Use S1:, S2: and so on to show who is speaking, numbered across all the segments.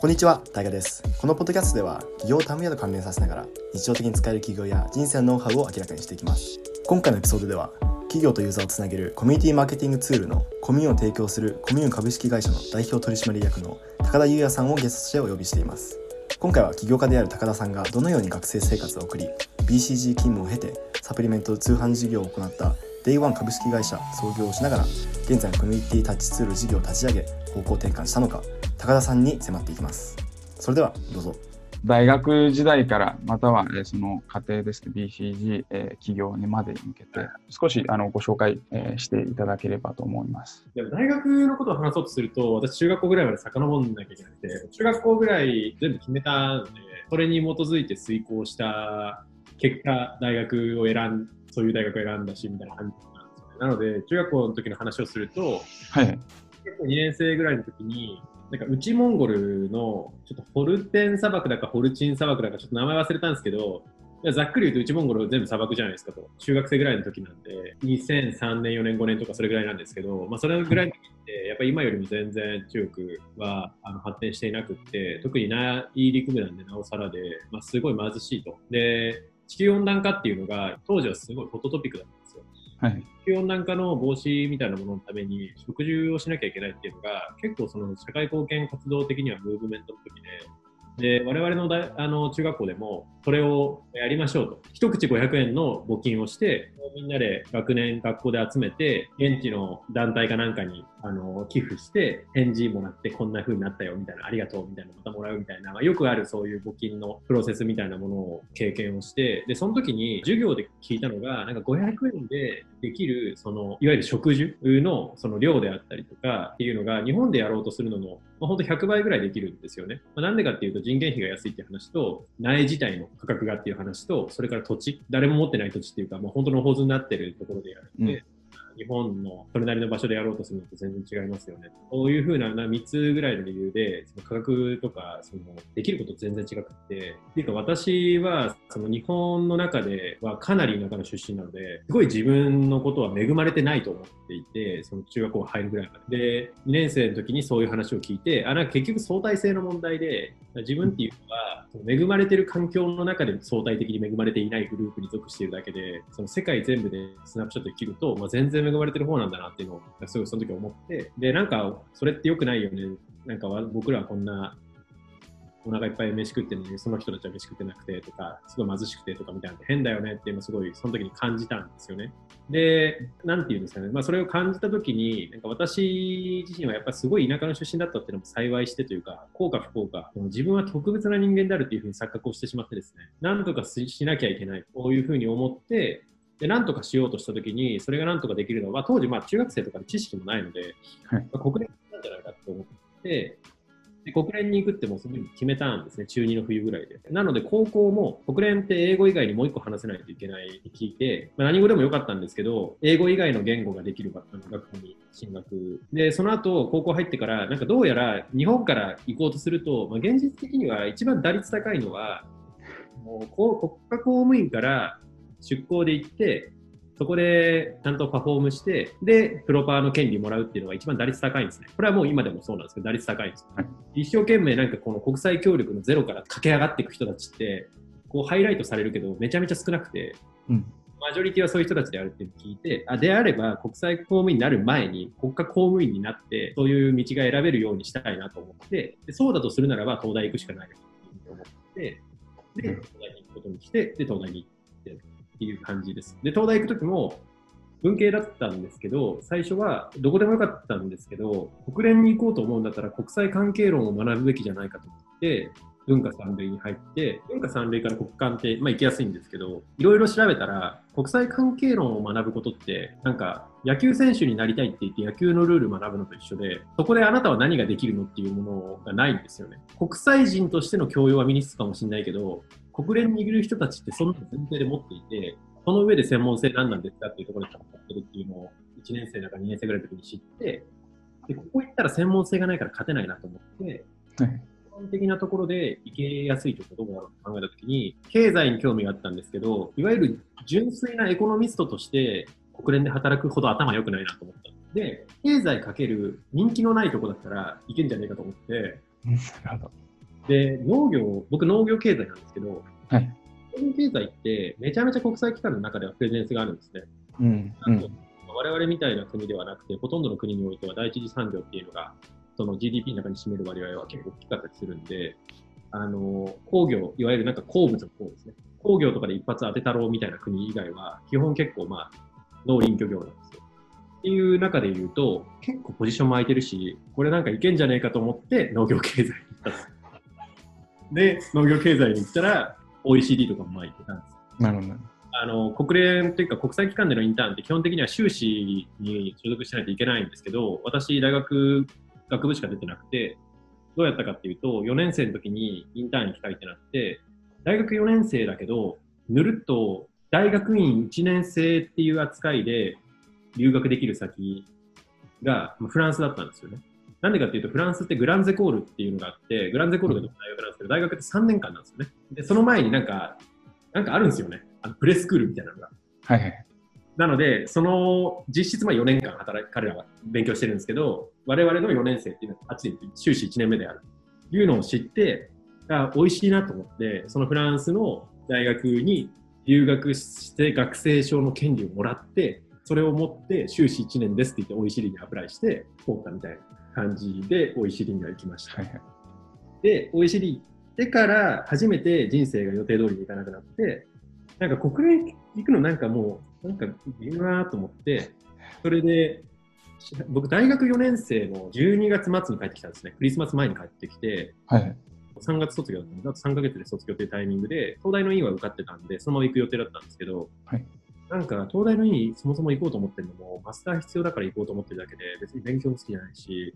S1: こんにちは、大河です。このポッドキャストでは、起業タムヤと関連させながら、日常的に使える起業や人生のノウハウを明らかにしていきます。今回のエピソードでは、企業とユーザーをつなげるコミュニティマーケティングツールのコミューンを提供するコミューン株式会社の代表取締役の高田優哉さんをゲストとしてお呼びしています。今回は起業家である高田さんがどのように学生生活を送り、BCG 勤務を経てサプリメント通販事業を行ったデイワン株式会社創業をしながら現在のコミュニティタッチツール事業を立ち上げ方向転換したのか高田さんに迫っていきますそれではどうぞ
S2: 大学時代から、または、えーその過程ですね、BCG、えー企業にまでに向けて、少しあのご紹介、えーしていただければと思います。
S3: でも大学のことを話そうとすると、私中学校ぐらいまで遡んなきゃいけなくて、中学校ぐらい全部決めたので、それに基づいて遂行した結果、大学を選ん、そういう大学を選んだし、みたいな感じなんですよね。なので、中学校の時の話をすると、
S2: はい。
S3: 中学校2年生ぐらいの時に、なんか内モンゴルのちょっとホルテン砂漠だかホルチン砂漠だかちょっと名前忘れたんですけど、ざっくり言うと内モンゴル全部砂漠じゃないですかと。中学生ぐらいの時なんで、2003年、4年、5年とかそれぐらいなんですけど、まあそれぐらいの時って、やっぱり今よりも全然中国はあの発展していなくって、特に内陸部なんでなおさらで、まあすごい貧しいと。で、地球温暖化っていうのが当時はすごいホットトピックだったんです。
S2: はい。
S3: 地球温暖化の防止みたいなもののために食事をしなきゃいけないっていうのが結構その社会貢献活動的にはムーブメントの時でで我々のだあの中学校でもそれをやりましょうと一口500円の募金をしてみんなで学年学校で集めて現地の団体かなんかにあの寄付して返事もらってこんな風になったよみたいなありがとうみたいなまたもらうみたいな、まあよくあるそういう募金のプロセスみたいなものを経験をしてでその時に授業で聞いたのがなんか500円でできるそのいわゆる植樹のその量であったりとかっていうのが日本でやろうとするのの、まあ、本当100倍ぐらいできるんですよね。まあ、なんでかっていうと人件費が安いって話と苗自体の価格がっていう話とそれから土地誰も持ってない土地っていうかもう本当の構図になってるところでやるんで、
S2: うん。
S3: 日本のそれなりの場所でやろうとするのと全然違いますよね。こういうふうな3つぐらいの理由で、その価格とかそのできること全然違くって、っていうか私はその日本の中ではかなり田舎の出身なので、すごい自分のことは恵まれてないと思っていて、その中学校入るぐらいまで。で、2年生の時にそういう話を聞いて、あ、なんか結局相対性の問題で、自分っていうのは、恵まれてる環境の中で相対的に恵まれていないグループに属しているだけで、その世界全部でスナップショットで切ると、まあ、全然恵まれてる方なんだなっていうのを、すごいその時思って、で、なんか、それって良くないよね。なんか僕らはこんな、お腹いっぱい飯食ってるのに、その人たちは飯食ってなくてとか、すごい貧しくてとかみたいな変だよねっていうのすごい、その時に感じたんですよね。で、なんていうんですかね、まあ、それを感じたときに、なんか私自身はやっぱすごい田舎の出身だったっていうのも幸いしてというか、幸か不幸か、自分は特別な人間であるっていうふうに錯覚をしてしまってですね、なんとかししなきゃいけない、こういうふうに思って、で、なんとかしようとしたときに、それがなんとかできるのは、当時、まあ、中学生とかで知識もないので、
S2: はい
S3: まあ国連なんじゃないかと思って、で国連に行くってもうすぐに決めたんですね、中2の冬ぐらいで。なので、高校も国連って英語以外にもう一個話せないといけないって聞いて、まあ、何語でもよかったんですけど、英語以外の言語ができる学学校に進学。で、その後、高校入ってから、なんかどうやら日本から行こうとすると、まあ、現実的には一番打率高いのは、もう国家公務員から出向で行って、そこでちゃんとパフォームして、で、プロパーの権利もらうっていうのが一番打率高いんですね。これはもう今でもそうなんですけど、打率高いんですよ。
S2: はい
S3: 一生懸命なんかこの国際協力のゼロから駆け上がっていく人たちって、こうハイライトされるけど、めちゃめちゃ少なくて、
S2: うん。
S3: マジョリティはそういう人たちであるって聞いて、あであれば国際公務員になる前に国家公務員になって、そういう道が選べるようにしたいなと思って、でそうだとするならば東大行くしかないなと思って、で、
S2: うん
S3: 東大に行くことにして、で、東大に行ってっていう感じです。で、東大行くときも、文系だったんですけど、最初はどこでもよかったんですけど、国連に行こうと思うんだったら国際関係論を学ぶべきじゃないかと思って、文化三類に入って、文化三類から国関って、まあ行きやすいんですけど、いろいろ調べたら、国際関係論を学ぶことって、なんか野球選手になりたいって言って野球のルール学ぶのと一緒で、そこであなたは何ができるのっていうものがないんですよね。国際人としての教養は身につくかもしれないけど、国連にいる人たちってそんな前提で持っていて、その上で専門性何なんですかっていうところで戦ってるっていうのを1年生だか2年生ぐらいの時に知って、で、ここ行ったら専門性がないから勝てないなと思って、
S2: はい
S3: 基本的なところで行けやすいところどこだろうと考えたときに、経済に興味があったんですけど、いわゆる純粋なエコノミストとして国連で働くほど頭良くないなと思った。で、経済かける人気のないとこだったらいけんじゃねえかと思って、
S2: なるほど。
S3: で、農業、僕農業経済なんですけど、
S2: はい。
S3: 農業経済ってめちゃめちゃ国際機関の中ではプレゼンスがあるんですね。
S2: うん。うん。
S3: 我々みたいな国ではなくて、ほとんどの国においては第一次産業っていうのが、その GDP の中に占める割合は結構大きかったりするんで、あの、工業、いわゆるなんか鉱物の方ですね。工業とかで一発当てたろうみたいな国以外は、基本結構まあ、農林漁業なんですよ。っていう中で言うと、結構ポジションも空いてるし、これなんかいけんじゃねえかと思って農業経済に行ったんです。で、農業経済に行ったら、OECD とかもまあ行ってたんです。
S2: なるほど。
S3: あの国連というか国際機関でのインターンって基本的には修士に所属しないといけないんですけど、私、大学学部しか出てなくて、どうやったかっていうと、4年生の時にインターンに行きたいってなって、大学4年生だけど、ぬるっと大学院1年生っていう扱いで留学できる先がまあフランスだったんですよね。なんでかっていうと、フランスってグランゼコールっていうのがあって、グランゼコールが大学なんですけど、大学って3年間なんですよね。で、その前になんか、なんかあるんですよね。あのプレスクールみたいなのが。
S2: はいはい。
S3: なので、その実質まあ4年間働き、彼らは勉強してるんですけど、我々の4年生っていうのは、あっちで修士1年目であるというのを知って、あ美味しいなと思って、そのフランスの大学に留学して学生証の権利をもらって、それを持って修士1年ですって言って OECD にアプライして、通ったみたいな感じで OECD には行きました。
S2: はいはい。
S3: で、OECD 行ってから初めて人生が予定通りにいかなくなって、なんか国連行くのなんかもう、なんか微妙だなと思って、それで、し僕大学4年生の12月末に帰ってきたんですね。クリスマス前に帰ってきて、
S2: はいはい。
S3: 3月卒業だと3ヶ月で卒業というタイミングで、東大の院は受かってたんで、そのまま行く予定だったんですけど、
S2: はい
S3: なんか東大の院そもそも行こうと思ってるのも、マスター必要だから行こうと思ってるだけで、別に勉強も好きじゃないし、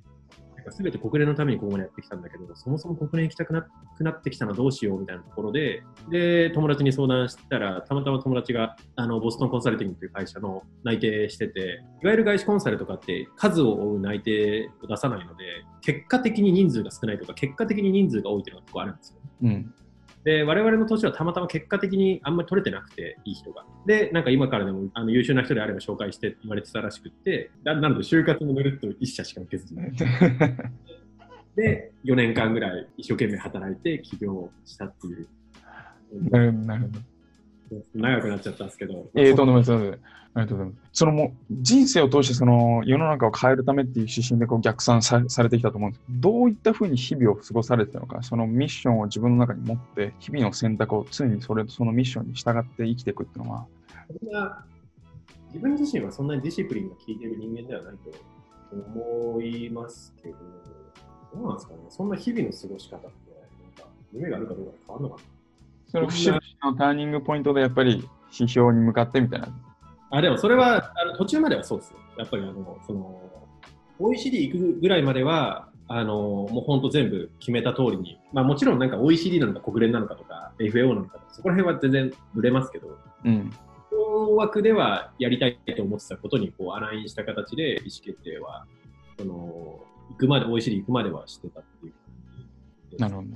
S3: なんか全て国連のためにここまでやってきたんだけど、そもそも国連行きたくなくなってきたのはどうしようみたいなところで、で、友達に相談したら、たまたま友達があのボストンコンサルティングという会社の内定してて、いわゆる外資コンサルとかって数を追う内定を出さないので、結果的に人数が少ないとか、結果的に人数が多いというのが結構あるんですよ。
S2: うん。
S3: で、我々の年はたまたま結果的にあんまり取れてなくて、いい人が。で、なんか今からでもあの優秀な人であれば紹介してって言われてたらしくって、ななので就活もぬるっと一社しか受けずに。で、4年間ぐらい一生懸命働いて起業したっていう。
S2: なるほど。
S3: 長くなっちゃったんですけど。
S2: ええとんでもないです。ありがとうございます。そのもう人生を通してその世の中を変えるためっていう指針でこう逆算さされてきたと思うんですけど、どういったふうに日々を過ごされてたのか、そのミッションを自分の中に持って、日々の選択を常にそれそのミッションに従って生きていくっていうのは、
S3: 自分自身はそんなにディシプリンが効いている人間ではないと思いますけど、どうなんですかね、そんな日々の過ごし方って、なんか夢があるかどうかで変わるのかな
S2: その節々のターニングポイントでやっぱり指標に向かってみたいな。
S3: あでもそれはあの途中まではそうですよ。やっぱりあのその OECD 行くぐらいまではあのもう本当全部決めた通りに、まあ、もちろんなんか OECD なのか国連なのかとか FAO なのかとかそこら辺は全然ぶれますけど、
S2: うん。
S3: 大枠ではやりたいと思ってたことにこうアラインした形で意思決定はその行くまで OECD 行くまではしてたっていう
S2: なるほど。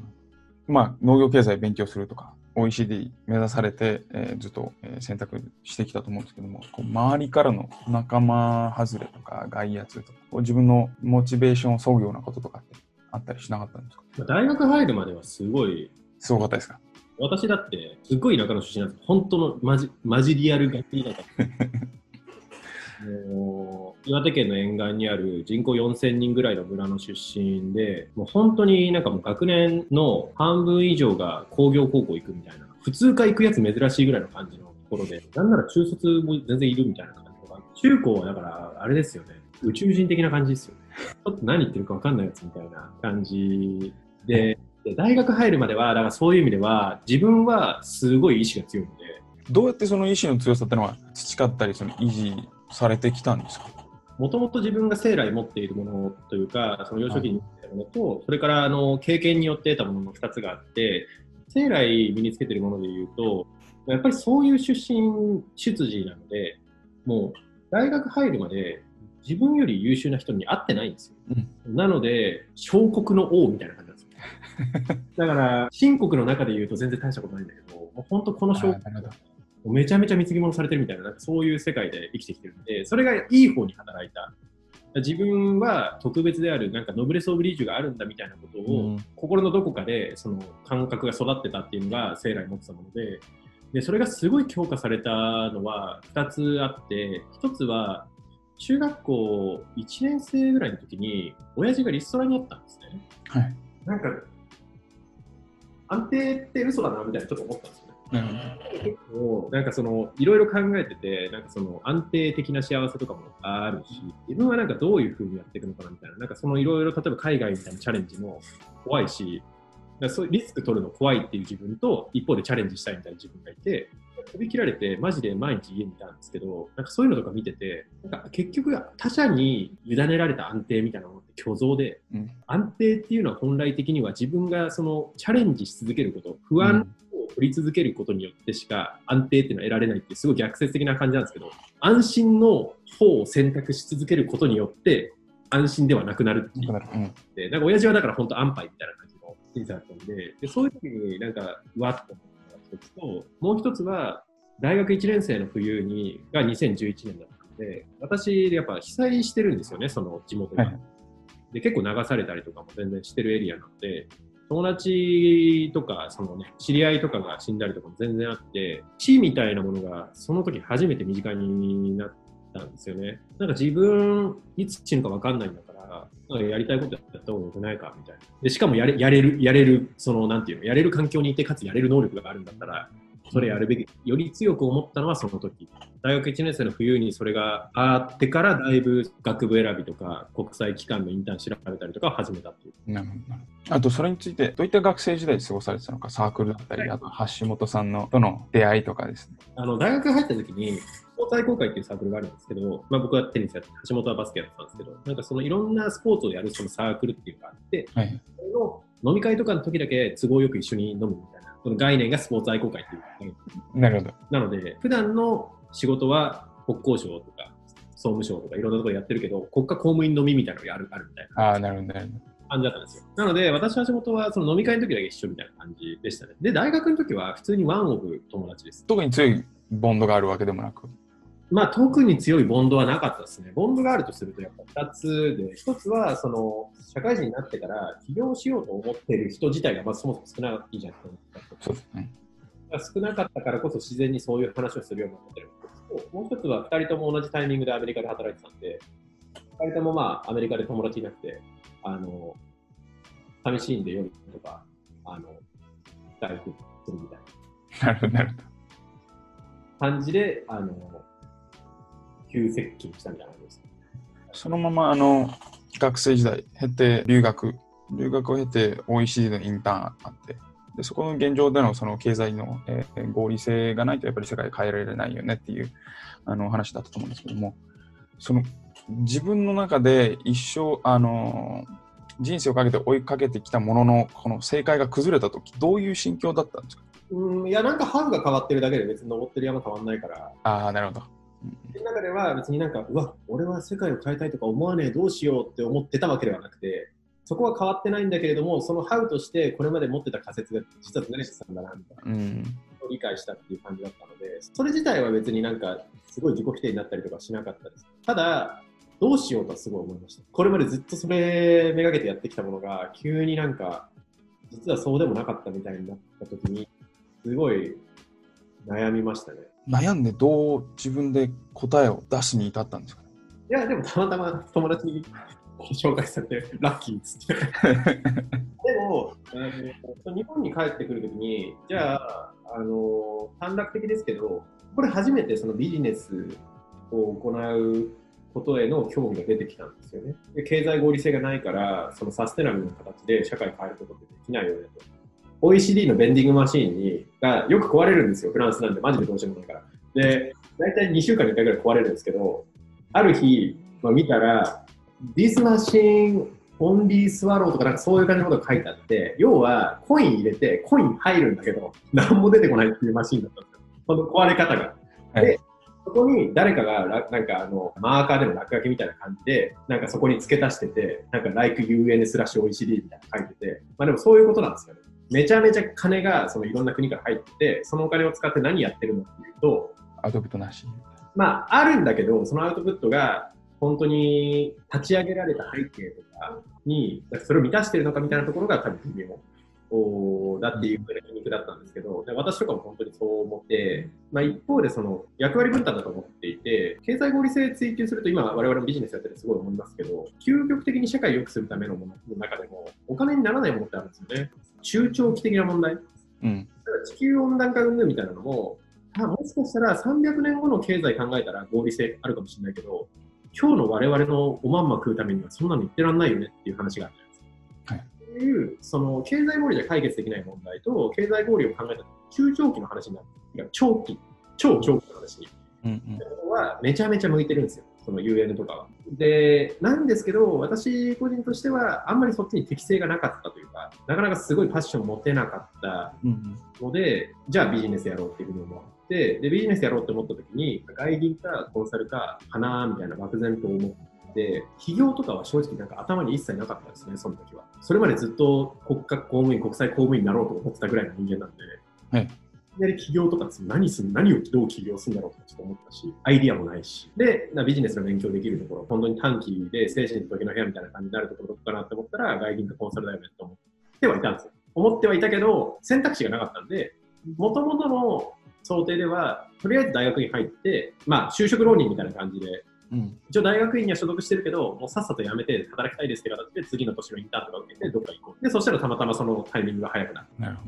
S2: まあ、農業経済勉強するとか、OECD 目指されて、えーずっと、えー選択してきたと思うんですけども、こう周りからの仲間外れとか外圧とか、こう自分のモチベーションを削ぐようなこととかってあったりしなかったんですか？
S3: まあ大学入るまではすごい
S2: すごかったですか？
S3: 私だって、すっごい田舎の出身なんですよ。本当のマジマジリアルガチ田舎。もう岩手県の沿岸にある人口4000人ぐらいの村の出身で、もう本当になんかもう学年の半分以上が工業高校行くみたいな、普通科行くやつ珍しいぐらいの感じのところで、なんなら中卒も全然いるみたいな感じとか、中高はだからあれですよね、宇宙人的な感じですよね。ちょっと何言ってるか分かんないやつみたいな感じで、で大学入るまでは、だからそういう意味では、自分はすごい意志が強いので、
S2: どうやってその意志の強さってのは培ったり、その維持されてきたんですか？
S3: もともと自分が生来持っているものというか、その幼少期に持っているものと、それからあの経験によって得たものの2つがあって、生来身につけているものでいうと、やっぱりそういう出身出自なので、もう大学入るまで自分より優秀な人に会ってないんですよ。なので、小国の王みたいな感じなんですよ。だから、新国の中で言うと全然大したことないんだけど、もう本当この小国めちゃめちゃ貢ぎ物されてるみたいな、なんかそういう世界で生きてきてるんで、それがいい方に働いた。自分は特別である、なんかノブレス・オブリージュがあるんだみたいなことを、
S1: うん
S3: 心のどこかでその感覚が育ってたっていうのが生来持ってたもので、でそれがすごい強化されたのは2つあって、1つは中学校1年生ぐらいの時に、親父がリストラにあったんですね。
S2: はい。
S3: なんか、安定って嘘だなみたいなちょっと思ったんですよね。
S2: なるほど。
S3: 結構、なんかその、いろいろ考えてて、なんかその安定的な幸せとかもあるし、自分はなんかどういうふうにやっていくのかなみたいな、なんかそのいろいろ、例えば海外みたいなチャレンジも怖いし、だそういうリスク取るの怖いっていう自分と、一方でチャレンジしたいみたいな自分がいて、飛び切られて、マジで毎日家にいたんですけど、なんかそういうのとか見てて、なんか結局他者に委ねられた安定みたいなものって虚像で、
S2: うん
S3: 安定っていうのは本来的には自分がそのチャレンジし続けること、不安を取り続けることによってしか安定っていうのは得られないっていうすごい逆説的な感じなんですけど、安心の方を選択し続けることによって安心ではなくなるっていう。で、なんか親父はだから本当安牌みたいな感じの人生だったんで、でそういう時になんか、うわっと思った一つと、もう一つは、大学1年生の冬にが2011年だったんで、私、やっぱ被災してるんですよね、その地元が。
S2: はい
S3: で結構流されたりとかも全然してるエリアなので、友達とか、そのね、知り合いとかが死んだりとかも全然あって、死みたいなものがその時初めて身近になったんですよね。なんか自分、いつ死ぬかわかんないんだから、なんかやりたいことやった方が良くないかみたいな。で、しかもやれやれる、やれる、その、なんていうの、やれる環境にいて、かつやれる能力があるんだったら、それやるべき、より強く思ったのはその時。大学1年生の冬にそれがあってから、だいぶ学部選びとか、国際機関のインターン調べたりとかを始めたっていう。
S2: なるほど。あと、それについて、どういった学生時代過ごされてたのか、サークルだったり、あと、橋本さんのとの出会いとかですね。
S3: あの大学入った時に、スポーツ愛好会っていうサークルがあるんですけど、まあ、僕はテニスやって、橋本はバスケやってたんですけど、なんかそのいろんなスポーツをやるそのサークルっていうのがあって、
S2: はい。
S3: それの飲み会とかの時だけ都合よく一緒に飲むみたいな、その概念がスポーツ愛好会っていう
S2: なるほど。
S3: なので、普段の仕事は国交省とか総務省とかいろんなところでやってるけど、国家公務員飲みみたいなのがあるあるみたいな
S2: ああ、なるほど、なるほど。
S3: 感じだったんですよ。なので、私、橋本はその飲み会の時だけ一緒みたいな感じでしたね。で、大学の時は普通にワンオブ友達です。
S2: 特に強いボンドがあるわけでもなく。
S3: まあ、特に強いボンドはなかったですね。ボンドがあるとすると、やっぱ2つで、1つは、その、社会人になってから起業しようと思ってる人自体が、まあ、そもそも少ないじゃないですか。
S2: そうですね。
S3: 少なかったからこそ自然にそういう話をするようになってるもう一つは2人とも同じタイミングでアメリカで働いてたんで、2人ともまあアメリカで友達いなくて、あの、寂しいんで夜とか、あの、大学するみたいな
S2: なるほど、なるほど。
S3: 感じで、あの、急接近したみたいな感じです。
S2: そのまま、あの、学生時代経て、留学、留学を経て、OECD のインターンあって、でそこの現状でのその経済の、えー合理性がないとやっぱり世界変えられないよねっていうあの話だったと思うんですけども、その自分の中で一生、あの人生をかけて追いかけてきたもののこの正解が崩れたとき、どういう心境だったんですか？
S3: うん、いや、なんかハウが変わってるだけで別に登ってる山変わんないから、
S2: ああ、なるほど。
S3: その中では別になん。か、うわ、俺は世界を変えたいとか思わねえ、どうしようって思ってたわけではなくて、そこは変わってないん。だけれども、そのハウとしてこれまで持ってた仮説が実はずれしてたん。だな、みたいな
S2: うん。
S3: 理解したっていう感じだったので、それ自体は別になん。か、すごい自己否定になったりとかしなかったです。ただ、どうしようとはすごい思いました。これまでずっとそれめがけてやってきたものが、急になん。か、実はそうでもなかったみたいになった時に、すごい悩みましたね。
S2: 悩んでどう自分で答えを出すに至ったんですかね？
S3: いや、でもたまたま友達に紹介されて、ラッキーっつって。でも、日本に帰ってくるときに、じゃあ、あの、短絡的ですけど、これ初めてそのビジネスを行うことへの興味が出てきたんですよね。で経済合理性がないから、そのサステナブルな形で社会を変えることってできないよねと。OECD のベンディングマシーンにがよく壊れるんですよ、フランスなんで、マジでどうしようもないから。で、大体2週間に1回ぐらい壊れるんですけど、ある日、まあ、見たら、This machine only swallow とかなんかそういう感じのことが書いてあって、要はコイン入れてコイン入るんだけど、何も出てこないっていうマシンだったんですよ。この壊れ方が。
S2: はい
S3: で、そこに誰かがらなんかあのマーカーでも落書きみたいな感じで、なんかそこに付け足してて、なんか like UN スラッシュ OECD みたいなの書いてて、まあでもそういうことなんですよね。めちゃめちゃ金がそのいろんな国から入ってて、そのお金を使って何やってるのっていうと、
S2: アウトプットなし。
S3: まあ、あるんだけど、そのアウトプットが、本当に立ち上げられた背景とかに、それを満たしてるのかみたいなところが多分微妙。だっていうふうな皮肉だったんですけど、で私とかも本当にそう思って、まあ、一方でその役割分担だと思っていて、経済合理性追求すると今我々もビジネスやっててすごい思いますけど、究極的に社会を良くするためのものの中でもお金にならないものってあるんですよね。中長期的な問題。うん、地球温暖化運動みたいなのも、あもしかしたら300年後の経済考えたら合理性あるかもしれないけど、今日の我々のおまんま食うためにはそんなの言ってらんないよねっていう話があるいうその経済合理で解決できない問題と経済合理を考えた中長期の話になる。長期、超長期の話。に、うんうん、はめちゃめちゃ向いてるんですよ。その UN とかは。で、なんですけど、私個人としては、あんまりそっちに適性がなかったというか、なかなかすごいパッション持てなかったので、うん、じゃあビジネスやろうっていうふうに思って、で、ビジネスやろうって思った時に、外銀かコンサルかかなみたいな漠然と思って、企業とかは正直なんか頭に一切なかったですね、その時は。それまでずっと国家公務員、国際公務員になろうと思ってたぐらいの人間なんで、はいきなり起業とか何する何をどう起業するんだろうとちょっと思ったし、アイディアもないし、で、ビジネスの勉強できるところ、本当に短期で精神の時の部屋みたいな感じになるところどこかなって思ったら、外銀とコンサルだよねと思ってはいたんですよ。思ってはいたけど、選択肢がなかったんで、もともとの想定では、とりあえず大学に入って、まあ、就職浪人みたいな感じで、うん、一応大学院には所属してるけど、もうさっさと辞めて働きたいですって形で、次の年のインターンとか受けて、どっか行こう。で、そしたらたまたまそのタイミングが早くなる。なるほ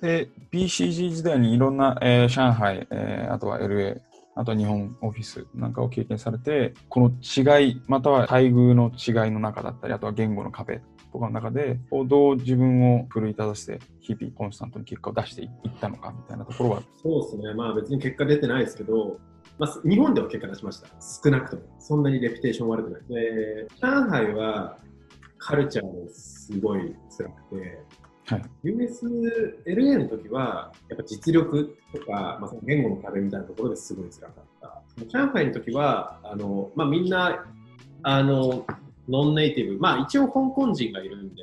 S3: ど。
S2: で、BCG 時代にいろんな、えー、上海、えー、あとは LA、あとは日本オフィスなんかを経験されて、この違い、または待遇の違いの中だったり、あとは言語の壁とかの中で、どう自分を奮い立たせて、日々コンスタントに結果を出していったのかみたいなところは。
S3: そうですね、まあ別に結果出てないですけど、まあ、日本では結果出しました。少なくとも。そんなにレピュテーション悪くない。で、上海はカルチャーもすごい辛くて、はい、USLA の時は、やっぱ実力とか、まあ、その言語の壁みたいなところですごい辛かった。上海の時は、あの、まあ、みんな、あの、ノンネイティブ、まあ一応香港人がいるんで、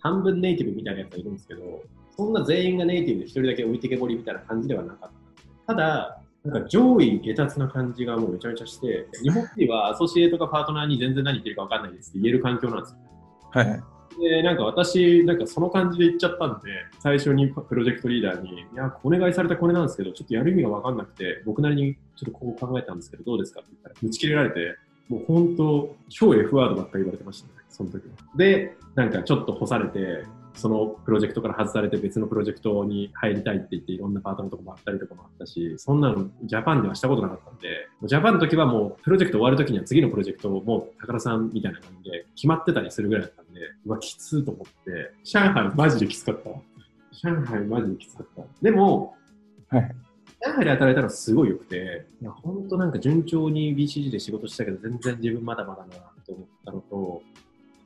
S3: 半分ネイティブみたいなやつがいるんですけど、そんな全員がネイティブで一人だけ置いてけぼりみたいな感じではなかった。ただ、なんか上位下達な感じがもうめちゃめちゃして、日本人はアソシエイトかパートナーに全然何言ってるか分かんないですって言える環境なんですよ。はい。で、なんか私、なんかその感じで言っちゃったんで、最初にプロジェクトリーダーに、いや、お願いされたこれなんですけど、ちょっとやる意味が分かんなくて、僕なりにちょっとこう考えたんですけど、どうですかって言ったら、打ち切れられて、もう本当、超 F ワードばっかり言われてましたね、その時は。で、なんかちょっと干されて、そのプロジェクトから外されて別のプロジェクトに入りたいって言っていろんなパートのとこもあったりとかもあったし、そんなのジャパンではしたことなかったんで、ジャパンの時はもうプロジェクト終わる時には次のプロジェクトをもう高田さんみたいな感じで決まってたりするぐらいだったんで、うわ、きつーと思って、上海マジできつかった。上海マジできつかった。でも、はい。上海で働いたのすごい良くて、いや、本当なんか順調に BCG で仕事したけど、全然自分まだまだなと思っ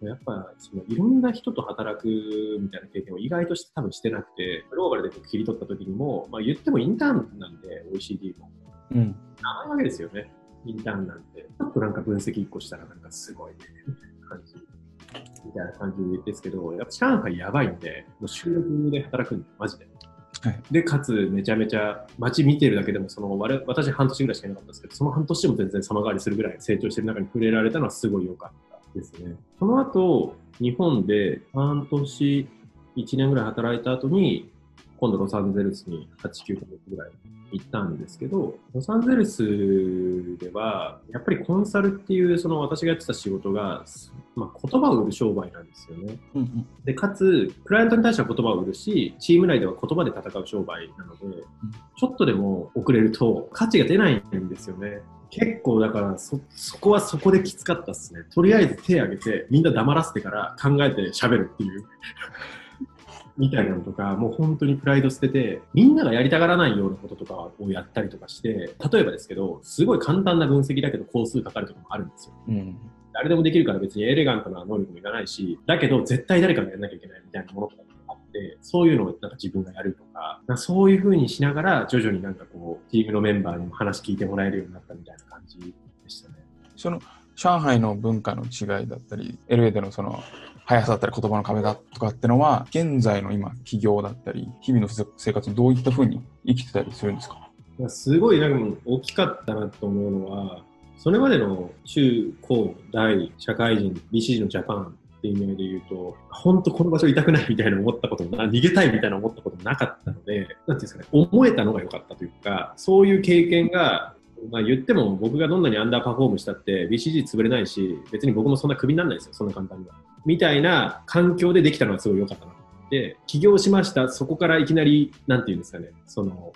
S3: やっぱそのいろんな人と働くみたいな経験を意外として多分してなくて、グローバルで切り取った時にも、まあ、言ってもインターンなんで、OECD も。うん。長いわけですよね、インターンなんて。ちょっとなんか分析1個したらなんかすごいね、感じ。みたいな感じですけど、やっぱ上海やばいんで、もう収録で働くんで、マジで。はい、で、かつめちゃめちゃ街見てるだけでもその私半年ぐらいしかいなかったんですけど、その半年でも全然様変わりするぐらい成長してる中に触れられたのはすごい良かったですね。その後、日本で半年、1年ぐらい働いた後に、今度ロサンゼルスに8、9ヶ月ぐらい行ったんですけど、ロサンゼルスでは、やっぱりコンサルっていう、その私がやってた仕事が、まあ、言葉を売る商売なんですよね。うんうん、で、かつ、クライアントに対しては言葉を売るし、チーム内では言葉で戦う商売なので、うん、ちょっとでも遅れると価値が出ないんですよね。結構だからそ、そこはそこできつかったっすね。とりあえず手挙げて、みんな黙らせてから考えて喋るっていう みたいなのとか、もう本当にプライド捨てて、みんながやりたがらないようなこととかをやったりとかして、例えばですけど、すごい簡単な分析だけど工数かかるとかもあるんですよ。うん誰でもできるから別にエレガントな能力もいらないし、だけど絶対誰かがやらなきゃいけないみたいなものとかて、そういうのをなんか自分がやるとか、かそういうふうにしながら徐々になんかこう、チームのメンバーにも話聞いてもらえるようになったみたいな感じでしたね。
S2: その上海の文化の違いだったり、LA でのその速さだったり言葉の壁だとかってのは、現在の今、企業だったり、日々の生活にどういったふうに生きてたりするんですか？
S3: すごいなんか大きかったなと思うのは、それまでの中高大社会人 BCG のジャパンっていう意味で言うと、本当この場所痛くないみたいな思ったこともな、逃げたいみたいな思ったこともなかったので、なんていうんですかね、思えたのが良かったというか、そういう経験が、まあ言っても僕がどんなにアンダーパフォームしたって BCG 潰れないし、別に僕もそんなクビにならないですよ、そんな簡単には。みたいな環境でできたのはすごい良かったなで、起業しました、そこからいきなり、なんていうんですかね、その、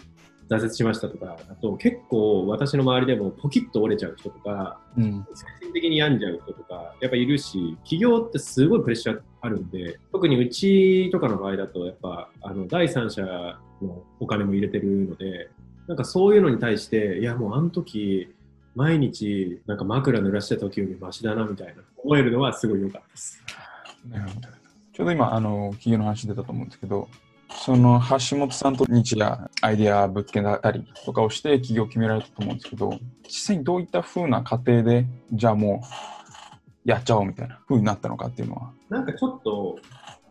S3: 挫折しましたとかだと、結構私の周りでもポキッと折れちゃう人とか、うん、精神的に病んじゃう人とか、やっぱいるし、起業ってすごいプレッシャーあるんで、特にうちとかの場合だと、やっぱ、あの、第三者のお金も入れてるので、なんかそういうのに対して、いやもうあの時、毎日なんか枕濡らした時よりマシだなみたいな思えるのはすごい良かったです。
S2: なるほど。ちょうど今、あの、企業の話出たと思うんですけど、その橋本さんと日夜アイデア物件だったりとかをして企業を決められたと思うんですけど、実際にどういった風な過程で、じゃあもうやっちゃおうみたいな風になったのかっていうのは？
S3: なんかちょっと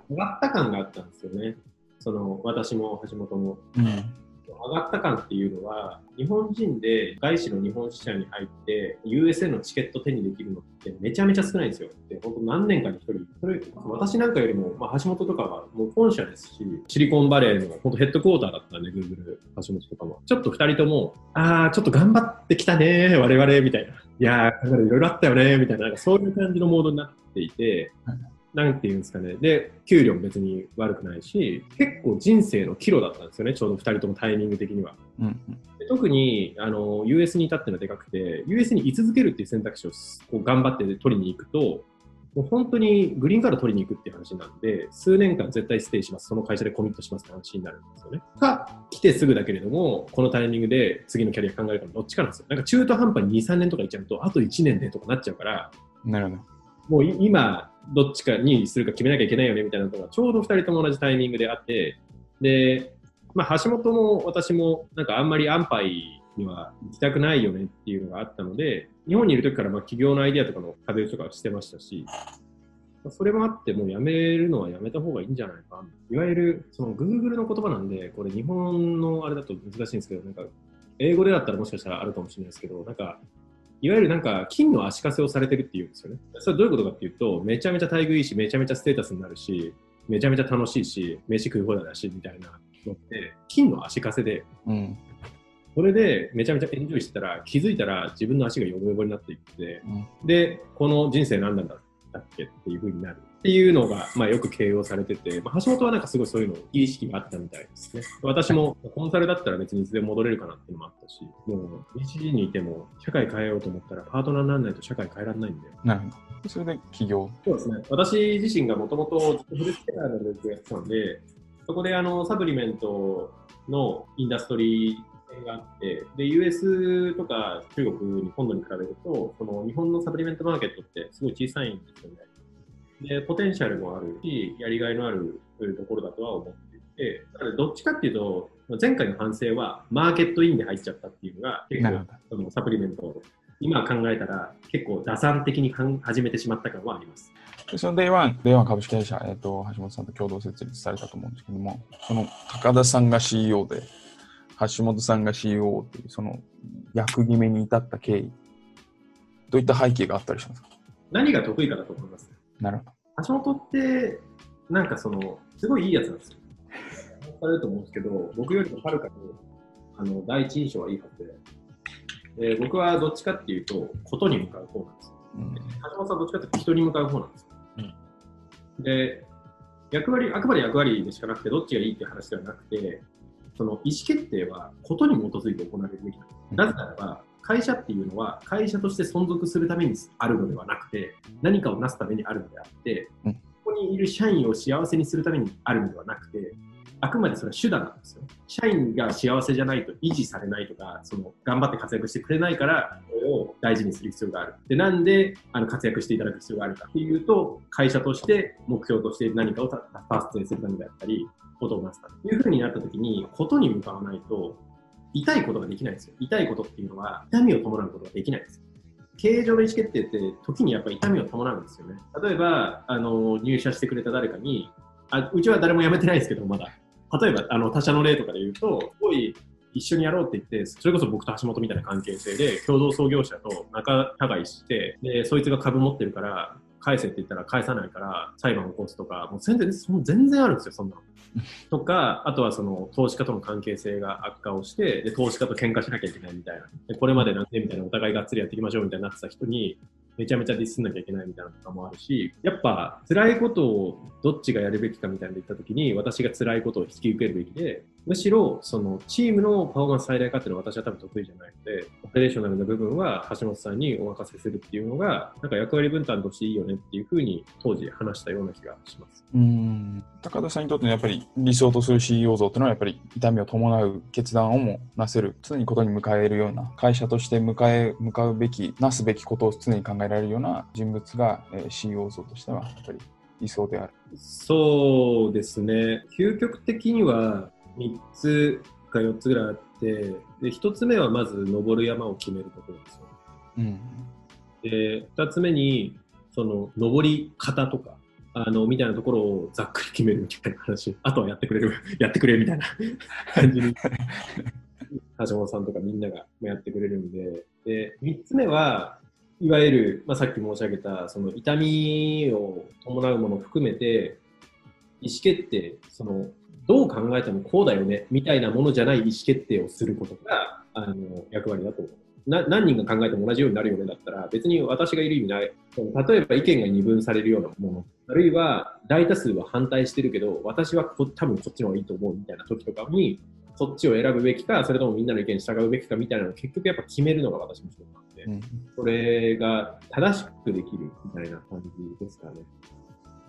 S3: 上がった感があったんですよね。その私も橋本も。うん上がった感っていうのは、日本人で外資の日本支社に入って、USA のチケット手にできるのってめちゃめちゃ少ないんですよ。で、本当何年かに一人。それ、私なんかよりも、まあ、橋本とかはもう本社ですし、シリコンバレーの本当ヘッドクォーターだったんで、Google、橋本とかも。ちょっと二人とも、あー、ちょっと頑張ってきたね、我々、みたいな。いやー、いろいろあったよね、みたいな、なんかそういう感じのモードになっていて、なんていうんですかね。で、給料も別に悪くないし、結構人生の岐路だったんですよね、ちょうど2人ともタイミング的には。うん、で特にあの US に至ってのはでかくて、US に居続けるっていう選択肢をこう頑張って取りに行くと、もう本当にグリーンカード取りに行くっていう話なんで、数年間絶対ステイします、その会社でコミットしますって話になるんですよね。か、来てすぐだけれども、このタイミングで次のキャリア考えるかどっちかなんですよ。なんか中途半端に2、3年とかいっちゃうと、あと1年でとかなっちゃうから、
S2: なるほど。
S3: もう今、どっちかにするか決めなきゃいけないよねみたいなのがちょうど2人とも同じタイミングであってで、まあ、橋本も私もなんかあんまり安牌には行きたくないよねっていうのがあったので日本にいる時からまあ企業のアイディアとかの壁打ちとかしてましたしそれもあってもうやめるのはやめた方がいいんじゃないか。いわゆるその Google の言葉なんでこれ日本のあれだと難しいんですけどなんか英語でだったらもしかしたらあるかもしれないですけどなんかいわゆるなんか金の足かせをされてるっていうんですよね。それどういうことかっていうと、めちゃめちゃ待遇いいし、めちゃめちゃステータスになるし、めちゃめちゃ楽しいし、飯食い放題だし、みたいなのって、金の足かせで、うん、それでめちゃめちゃエンジョイしてたら、気づいたら自分の足がヨボヨボになっていって、うん、で、この人生何なんだっけっていうふうになる。っていうのが、まあ、よく形容されてて、まあ、橋本はなんかすごいそういうの、いい意識があったみたいですね。私もコンサルだったら別にいつでも戻れるかなっていうのもあったし、もう BCG にいても社会変えようと思ったらパートナーにならないと社会変えられないんだよ。
S2: なるほど。それで起業
S3: そうですね。私自身がもともとフルスケアのループやってたんで、そこであのサプリメントのインダストリーがあって、で、US とか中国、日本に比べると、その日本のサプリメントマーケットってすごい小さいんですよね。で、ポテンシャルもあるし、やりがいのあるところだとは思っていて、だからどっちかっていうと、前回の反省は、マーケットインで入っちゃったっていうのが、結構、そのサプリメント、今考えたら、結構打算的に始めてしまった感はあります。
S2: その Day1、Day1 株式会社、えーと、橋本さんと共同設立されたと思うんですけども、その高田さんが CEO で、橋本さんが CEO っていう、その役決めに至った経緯、どういった背景があったりしますか？
S3: 何が得意かだと思います？
S2: なるほど。
S3: 橋本って、なんかその、すごいいいやつなんですよ。されると思うんですけど、僕よりもはるかに、あの、第一印象はいいはずで、で僕はどっちかっていうと、ことに向かう方なんですよ。うん、橋本さんどっちかっていうと、人に向かう方なんですよ。うん、で、役割、あくまで役割でしかなくて、どっちがいいって話ではなくて、その意思決定はことに基づいて行われるべきなんです。なぜならば、会社っていうのは会社として存続するためにあるのではなくて何かを成すためにあるのであって、うん、ここにいる社員を幸せにするためにあるのではなくてあくまでそれは手段なんですよ。社員が幸せじゃないと維持されないとか、その頑張って活躍してくれないから、これを大事にする必要がある。で、なんであの活躍していただく必要があるかっていうと、会社として目標として何かを達成するためであったり、ことをなすためというふうになったときに、ことに向かわないと、痛いことができないんですよ。痛いことっていうのは痛みを伴うことができないんですよ。経営上の意思決定って時にやっぱり痛みを伴うんですよね。例えば、あの、入社してくれた誰かに、あうちは誰も辞めてないですけど、まだ。例えば、あの、他社の例とかで言うと、すごい、一緒にやろうって言って、それこそ僕と橋本みたいな関係性で、共同創業者と仲違いして、で、そいつが株持ってるから、返せって言ったら返さないから裁判を起こすとか、もう全然、その全然あるんですよ、そんなの。とか、あとはその投資家との関係性が悪化をして、で、投資家と喧嘩しなきゃいけないみたいな。でこれまでなんでみたいなお互いがっつりやっていきましょうみたいになってた人に、めちゃめちゃディスんなきゃいけないみたいなのとかもあるし、やっぱ辛いことをどっちがやるべきかみたいなので言ったときに、私が辛いことを引き受けるべきで、むしろそのチームのパフォーマンス最大化っていうのは私は多分得意じゃないので、オペレーショナルな部分は橋本さんにお任せするっていうのが、なんか役割分担としていいよねっていうふうに当時話したような気がします。
S2: うん高田さんにとってのやっぱり理想とする CEO 像というのはやっぱり痛みを伴う決断をもなせる常にことに迎えるような会社として迎え向かうべきなすべきことを常に考えられるような人物が、えー CEO 像としてはやっぱり理想である。
S3: そうですね、究極的には3つか4つぐらいあって、で1つ目はまず登る山を決めることですよ。
S2: うん。
S3: で2つ目にその登り方とかあのみたいなところをざっくり決めるみたいな話、あとはやってくれる、やってくれみたいな。感じに、橋本さんとかみんながやってくれるんで、で3つ目は、いわゆる、まあ、さっき申し上げたその痛みを伴うものを含めて、意思決定、そのどう考えてもこうだよねみたいなものじゃない意思決定をすることがあの役割だと思う。な何人が考えても同じようになるよねだったら別に私がいる意味ない例えば意見が二分されるようなものあるいは大多数は反対してるけど私はこ多分こっちの方がいいと思うみたいな時とかにそっちを選ぶべきかそれともみんなの意見に従うべきかみたいなのを結局やっぱ決めるのが私の仕事なんで、
S2: うん
S3: それが正しくできるみたいな感じですかね。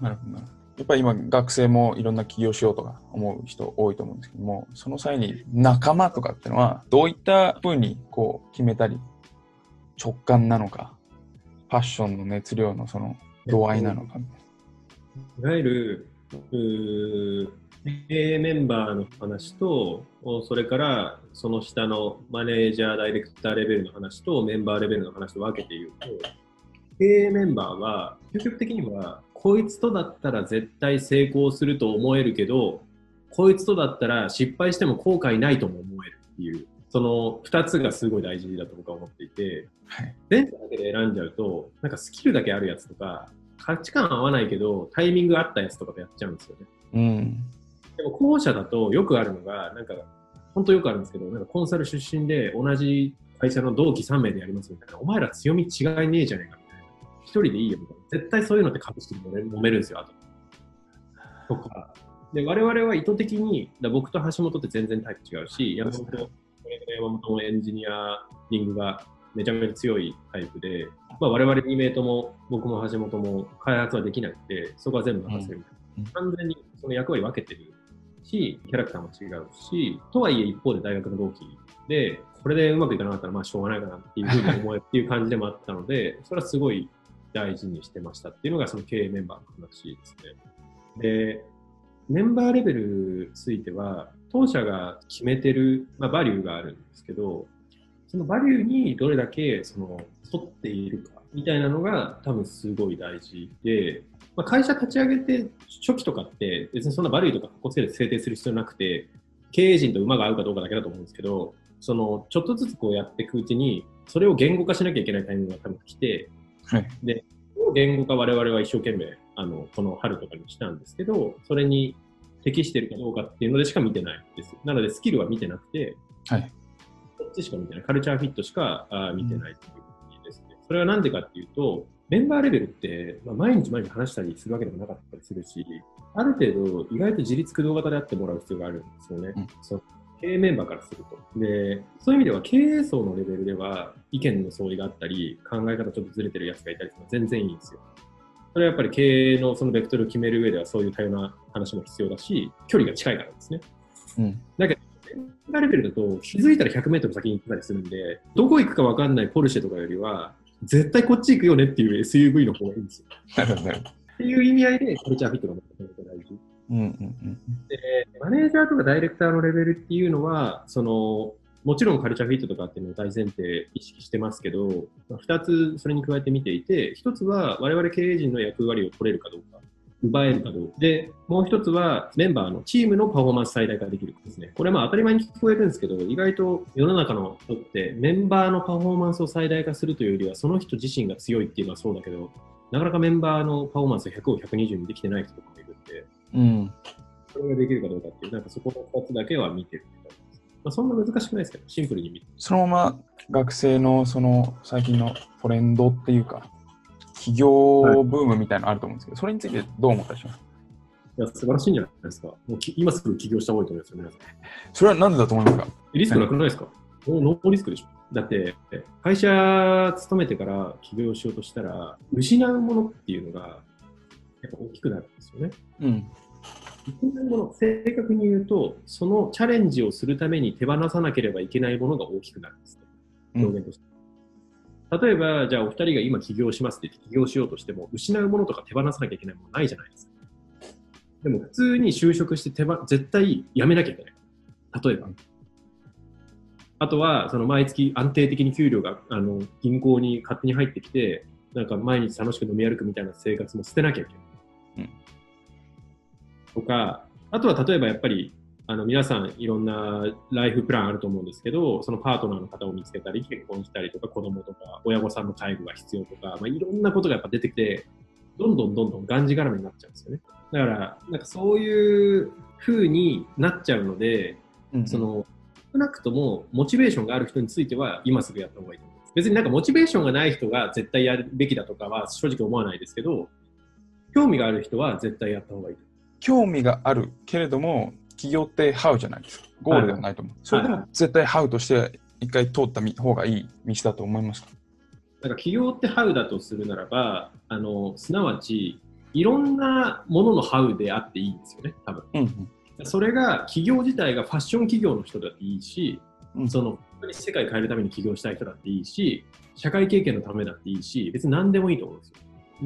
S2: なるほどやっぱり今学生もいろんな起業しようとか思う人多いと思うんですけどもその際に仲間とかっていうのはどういったふうにこう決めたり直感なのかパッションの熱量のその度合いなのか、
S3: いわゆる、うー経営メンバーの話と、それからその下のマネージャー、ダイレクターレベルの話とメンバーレベルの話と分けて言うと、経営メンバーは、究極的には、こいつとだったら絶対成功すると思えるけど、こいつとだったら失敗しても後悔ないとも思えるっていう、その2つがすごい大事だと僕は思っていて、
S2: はい
S3: 前者だけで選んじゃうと、なんかスキルだけあるやつとか、価値観合わないけど、タイミング合ったやつとかとやっちゃうんですよね。
S2: うん
S3: でも後者だとよくあるのが、なんか、本当よくあるんですけど、なんかコンサル出身で同じ会社の同期3名でやりますみたいな、お前ら強み違いねえじゃねえかみたいな。一人でいいよみたいな。絶対そういうのって隠して揉め揉めるんですよ、あと。とか。で、我々は意図的に、だ僕と橋本って全然タイプ違うし、山本、山本もエンジニアリングがめちゃめちゃ強いタイプで、まあ、我々2名とも、僕も橋本も開発はできなくて、そこは全部任せるみたいな。完全にその役割分けてるし、キャラクターも違うし、とはいえ一方で大学の同期で、これでうまくいかなかったらまあしょうがないかなっていうふうに思えるっていう感じでもあったので、それはすごい大事にしてましたっていうのがその経営メンバーの話ですね。で、メンバーレベルについては、当社が決めてる、まあ、バリューがあるんですけど、そのバリューにどれだけその沿っているかみたいなのが多分すごい大事で、まあ、会社立ち上げて初期とかって別にそんなバリューとかかっこつけて制定する必要なくて経営陣と馬が合うかどうかだけだと思うんですけどそのちょっとずつこうやっていくうちにそれを言語化しなきゃいけないタイミングが多分来て
S2: はい。
S3: で言語化我々は一生懸命あのこの春とかにしたんですけどそれに適しているかどうかっていうのでしか見てないです。なのでスキルは見てなくて
S2: はい。
S3: こっちしか見てない、カルチャーフィットしかあー見てないっていう感じですね。それはなんでかっていうと、メンバーレベルって、まあ、毎日毎日話したりするわけでもなかったりするし、ある程度意外と自立駆動型であってもらう必要があるんですよね。
S2: うん。
S3: その経営メンバーからすると。で、そういう意味では経営層のレベルでは意見の相違があったり、考え方ちょっとずれてるやつがいたりするのは全然いいんですよ。それはやっぱり経営のそのベクトルを決める上ではそういう多様な話も必要だし、距離が近いからですね。
S2: うん
S3: メンバーレベルだと気づいたら100メートル先に行ったりするんで、どこ行くか分かんないポルシェとかよりは、絶対こっち行くよねっていう SUV の方がいいんですよ。っていう意味合いで、カルチャーフィットが。
S2: うんうんうん
S3: で、マネージャーとかダイレクターのレベルっていうのは、その、もちろんカルチャーフィットとかっていうのを大前提意識してますけど、まあ二つそれに加えて見ていて、一つは我々経営陣の役割を取れるかどうか。奪えるかどうか。で、もう一つはメンバーのチームのパフォーマンス最大化できるですね。これはまあ当たり前に聞こえるんですけど、意外と世の中の人ってメンバーのパフォーマンスを最大化するというよりは、その人自身が強いっていうのはそうだけど、なかなかメンバーのパフォーマンス100を120にできてない人とかもいる、
S2: うん。
S3: それができるかどうかっていう、なんかそこの2つだけは見てるって感じです。まあ、そんな難しくないですけど、シンプルに見て。
S2: そのまま学生のその最近のトレンドっていうか、企業ブームみたいなのあると思うんですけど、それについてどう思ったりします？
S3: いや、素晴らしいんじゃないですか。もうき今すぐ起業した方がいいと思いますよ、皆さん。
S2: それは何でだと思いますか？
S3: リスクなくないですか、ノーリスクでしょ。だって、会社勤めてから起業しようとしたら、失うものっていうのが、やっぱ大きくなるんですよね。
S2: うん。
S3: 失うもの、正確に言うと、そのチャレンジをするために手放さなければいけないものが大きくなるんですね。
S2: うん
S3: 表現として。例えば、じゃあお二人が今起業しますって言って起業しようとしても、失うものとか手放さなきゃいけないものないじゃないですか。でも普通に就職して手ば絶対辞めなきゃいけない。例えば。あとは、その毎月安定的に給料があの銀行に勝手に入ってきて、なんか毎日楽しく飲み歩くみたいな生活も捨てなきゃいけない。
S2: うん
S3: とか、あとは例えばやっぱり、あの皆さんいろんなライフプランあると思うんですけど、そのパートナーの方を見つけたり、結婚したりとか、子供とか、親御さんの介護が必要とか、まあ、いろんなことがやっぱ出てきて、どんどんどんどんがんじがらめになっちゃうんですよね。だから、なんかそういう風になっちゃうので、
S2: うん
S3: その、少なくともモチベーションがある人については今すぐやった方がいいと思います。別になんかモチベーションがない人が絶対やるべきだとかは正直思わないですけど、興味がある人は絶対やった方がいいと思います。
S2: 興味があるけれども、企業って How じゃないですか。ゴールではないと思う。それでも絶対 How として一回通った方がいい道だと思いますか？
S3: なんか企業ってハウだとするならば、あの、すなわち、いろんなもののハウであっていいんですよね、多分。
S2: うん
S3: それが企業自体がファッション企業の人だっていいし、
S2: うん
S3: その本当に世界変えるために起業したい人だっていいし、社会経験のためだっていいし、別に何でもいいと思うんですよ。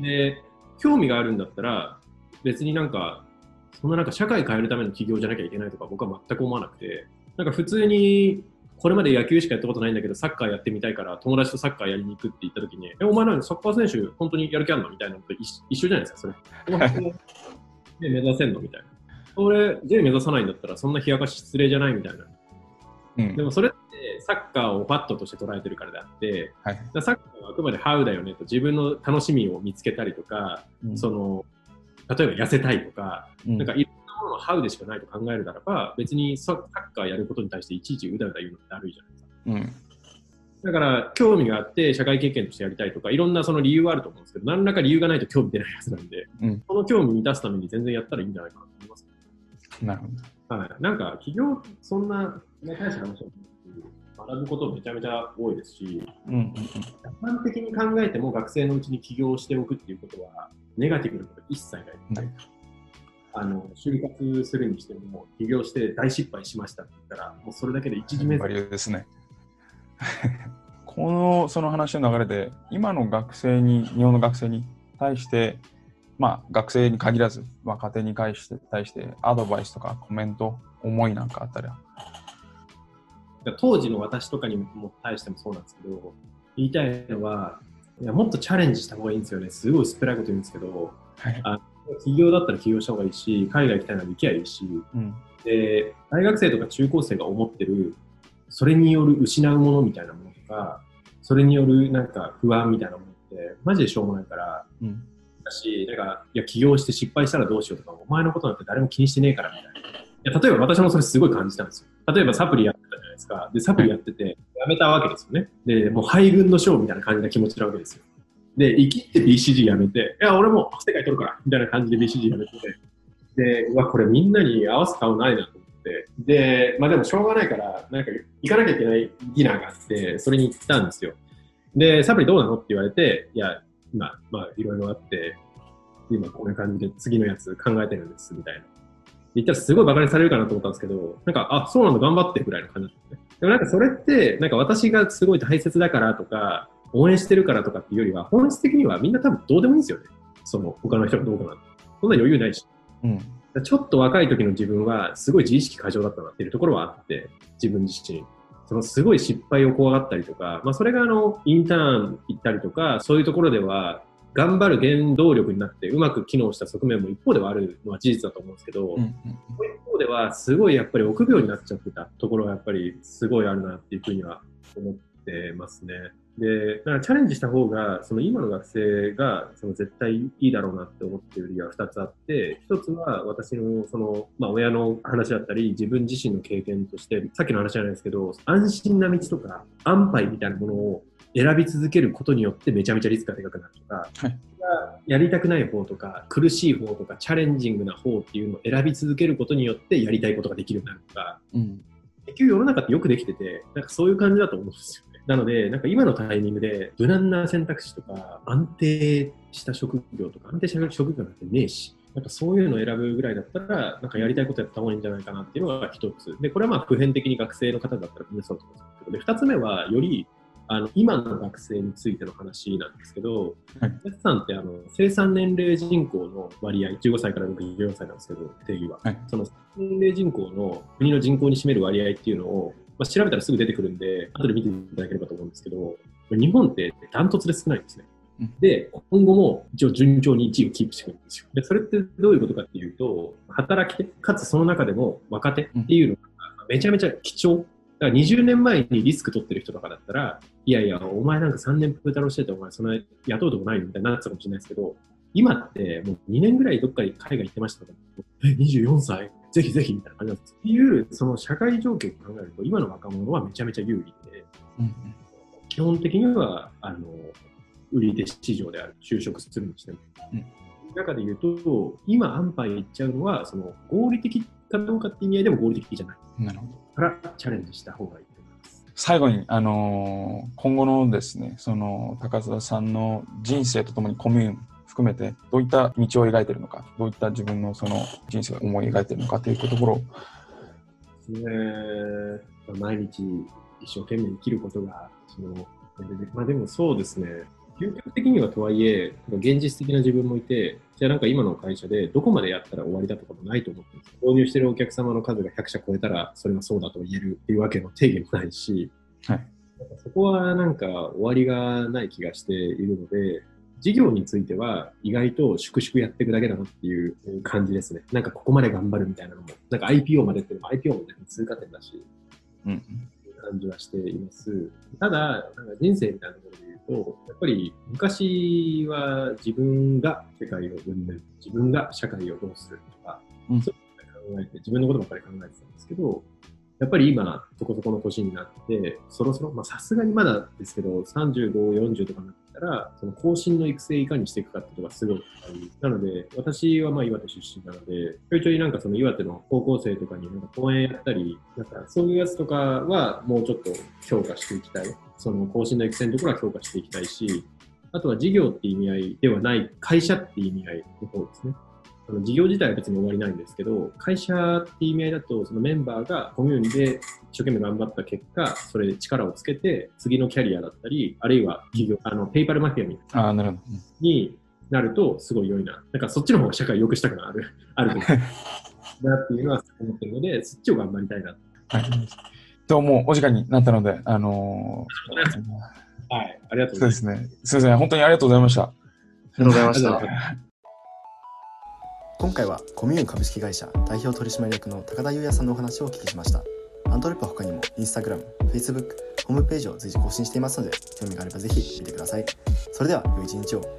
S3: で、興味があるんだったら、別になんか、そんななんか社会変えるための起業じゃなきゃいけないとか僕は全く思わなくて、なんか普通に、これまで野球しかやったことないんだけど、サッカーやってみたいから、友達とサッカーやりに行くって言った時に、え、お前何サッカー選手本当にやる気あるのみたいなのと一一緒じゃないですか、それ。で目指せんのみたいな。それ、J 目指さないんだったら、そんな冷やかし失礼じゃないみたいな。
S2: うん
S3: でもそれってサッカーをバットとして捉えてるからであって、
S2: はい
S3: サッカーはあくまでハウだよねと自分の楽しみを見つけたりとか、
S2: うん
S3: その例えば痩せたいとか、
S2: うん
S3: なんかいろんなもののハウでしかないと考えるならば、別にサッカーやることに対していちいちうだうだ言うのって悪いじゃないですか。
S2: うん
S3: だから、興味があって、社会経験としてやりたいとか、いろんなその理由はあると思うんですけど、何らか理由がないと興味出ないやつなんで、
S2: うん
S3: その興味満たすために全然やったらいいんじゃないかなと思います。
S2: なるほど。
S3: はい、なんか企業、そんな、そんな大した話学ぶことめちゃめちゃ多いですし、
S2: うんうん
S3: 客観的に考えても学生のうちに起業しておくっていうことは、ネガティブなこと一切ない。あの就活するにしても、起業して大失敗しましたって言ったら、もうそれだけで一時面
S2: バ
S3: 接
S2: リューですね。このその話の流れで、今の学生に、日本の学生に対して、まあ、学生に限らず、若手に対して、対してアドバイスとかコメント、思いなんかあったら。
S3: 当時の私とかにも対してもそうなんですけど、言いたいのは、いやもっとチャレンジした方がいいんですよね。すごい薄っぺらいこと言うんですけど、
S2: はい。
S3: 起業だったら起業した方がいいし、海外行きたいなら行きゃいいし、
S2: うん。
S3: で、大学生とか中高生が思ってる、それによる失うものみたいなものとか、それによるなんか不安みたいなものって、マジでしょうもないから、
S2: うん。
S3: だし、なんか、いや、起業して失敗したらどうしようとか、お前のことなんて誰も気にしてねえからみたいな。いや、例えば私もそれすごい感じたんですよ。例えばサプリやですか。で、サプリやってて、やめたわけですよね。で、もう敗軍の将みたいな感じな気持ちなわけですよ。で、生きって BCG やめて、いや、俺も世界取るから、みたいな感じで BCG やめて、で、うわ、これみんなに合わす顔ないなと思って、で、まあでもしょうがないから、なんか行かなきゃいけないディナーがあって、それに行ったんですよ。で、サプリどうなのって言われて、いや、今、まあいろいろあって、今こういう感じで次のやつ考えてるんです、みたいな。言ったらすごいバカにされるかなと思ったんですけど、なんか、あ、そうなんだ、頑張ってぐらいの感じだったんですね。でもなんかそれって、なんか私がすごい大切だからとか、応援してるからとかっていうよりは、本質的にはみんな多分どうでもいいんですよね。その他の人がどうかなんて。そんな余裕ないし。
S2: うん。
S3: ちょっと若い時の自分はすごい自意識過剰だったなっていうところはあって、自分自身。そのすごい失敗を怖がったりとか、まあそれがあの、インターン行ったりとか、そういうところでは、頑張る原動力になってうまく機能した側面も一方ではあるのは事実だと思うんですけど、
S2: うんうん
S3: もう一方ではすごいやっぱり臆病になっちゃってたところがやっぱりすごいあるなっていうふうには思ってますね。で、だからチャレンジした方が、その今の学生がその絶対いいだろうなって思ってる理由は2つあって、1つは私のその、まあ、親の話だったり、自分自身の経験として、さっきの話じゃないですけど、安心な道とか安牌みたいなものを選び続けることによってめちゃめちゃリスクがでかくなるとか、
S2: はい
S3: やりたくない方とか苦しい方とかチャレンジングな方っていうのを選び続けることによってやりたいことができるようになるとか、
S2: うん
S3: 結局世の中ってよくできてて、なんかそういう感じだと思うんですよね。なので、なんか今のタイミングで無難な選択肢とか安定した職業とか安定した職業なんてねえし、なんかそういうのを選ぶぐらいだったら、なんかやりたいことやった方がいいんじゃないかなっていうのが一つ。で、これはまあ普遍的に学生の方だったらみんなそうだと思うんですけど、で、二つ目はよりあの今の学生についての話なんですけど、
S2: はい
S3: 皆さんってあの生産年齢人口の割合、15歳から64歳なんですけど、定義は。
S2: はい
S3: その年齢人口の国の人口に占める割合っていうのを、まあ、調べたらすぐ出てくるんで、後で見ていただければと思うんですけど、日本ってダントツで少ないんですね。
S2: うん
S3: で、今後も一応順調に1位をキープしてくるんですよ。で、それってどういうことかっていうと、働き手、かつその中でも若手っていうのがめちゃめちゃ貴重。だから20年前にリスク取ってる人とかだったら、いやいや、お前なんか3年プータローしてて、お前そんな雇うとこないのみたいになってたかもしれないですけど、今ってもう2年ぐらいどっかに海外行ってましたとか、え、24歳ぜひぜひみたいな感じなんです。っていう、その社会条件を考えると、今の若者はめちゃめちゃ有利で、
S2: うん
S3: 基本的には、あの、売り手市場である、就職するにしても。
S2: うん
S3: 中で言うと、今安牌いっちゃうのは、その合理的かどうかって意味合いでも合理的じゃない
S2: なるほど。
S3: からチャレンジした方がいいと思います。
S2: 最後に、あのー今後のですね、その高須さんの人生とともにコミューン含めて、どういった道を描いているのか、どういった自分のその人生を思い描いているのかというところを、
S3: ね毎日一生懸命生きることが、その、まあでもそうですね、究極的にはとはいえ、現実的な自分もいて、じゃあなんか今の会社でどこまでやったら終わりだとかもないと思ってるんです導入してるお客様の数が100社超えたら、それがそうだと言えるっていうわけの定義もないし、
S2: はい
S3: そこはなんか終わりがない気がしているので、事業については意外と粛々やっていくだけだなっていう感じですね。なんかここまで頑張るみたいなのも、なんか IPO までっていうのも IPO も、ね、通過点だし、
S2: うん
S3: 感じはしています。ただ、なんか人生みたいなところでと、やっぱり昔は自分が世界を生んでる、自分が社会をどうするとか、
S2: うん。
S3: そういう考えて、自分のことばっかり考えてたんですけど、やっぱり今、そこそこの年になって、そろそろ、まあさすがにまだですけど、35、40とかになったら、その後進の育成いかにしていくかっていうのがすごい大事なので、私はまあ岩手出身なので、ちょいちょいなんかその岩手の高校生とかになんか講演やったり、なんかそういうやつとかはもうちょっと強化していきたい。その後進の育成のところは強化していきたいし、あとは事業って意味合いではない会社って意味合いの方ですね。あの事業自体は別に終わりないんですけど、会社って意味合いだと、そのメンバーがコミューニで一生懸命頑張った結果、それで力をつけて、次のキャリアだったり、あるいは企業、あの、ペイパルマフィアみたい
S2: ああ、なるほど。うん
S3: になると、すごい良いな。なんかそっちの方が社会を良くしたくなる、あると思うなっていうのは思ってるので、そっちを頑張りたいな。
S2: はい。と、もうお時間になったので、あの
S3: はい。ありがとう
S2: ー
S3: ございます。
S2: そうですね。すみません。本当にありがとうございました。
S1: ありがとうございました今回はコミューン株式会社代表取締役の高田裕也さんのお話をお聞きしました。アントレップは他にもインスタグラム、フェ、イスブック、ホームページを随時更新していますので興味があればぜひ見てください。それでは良い一日を。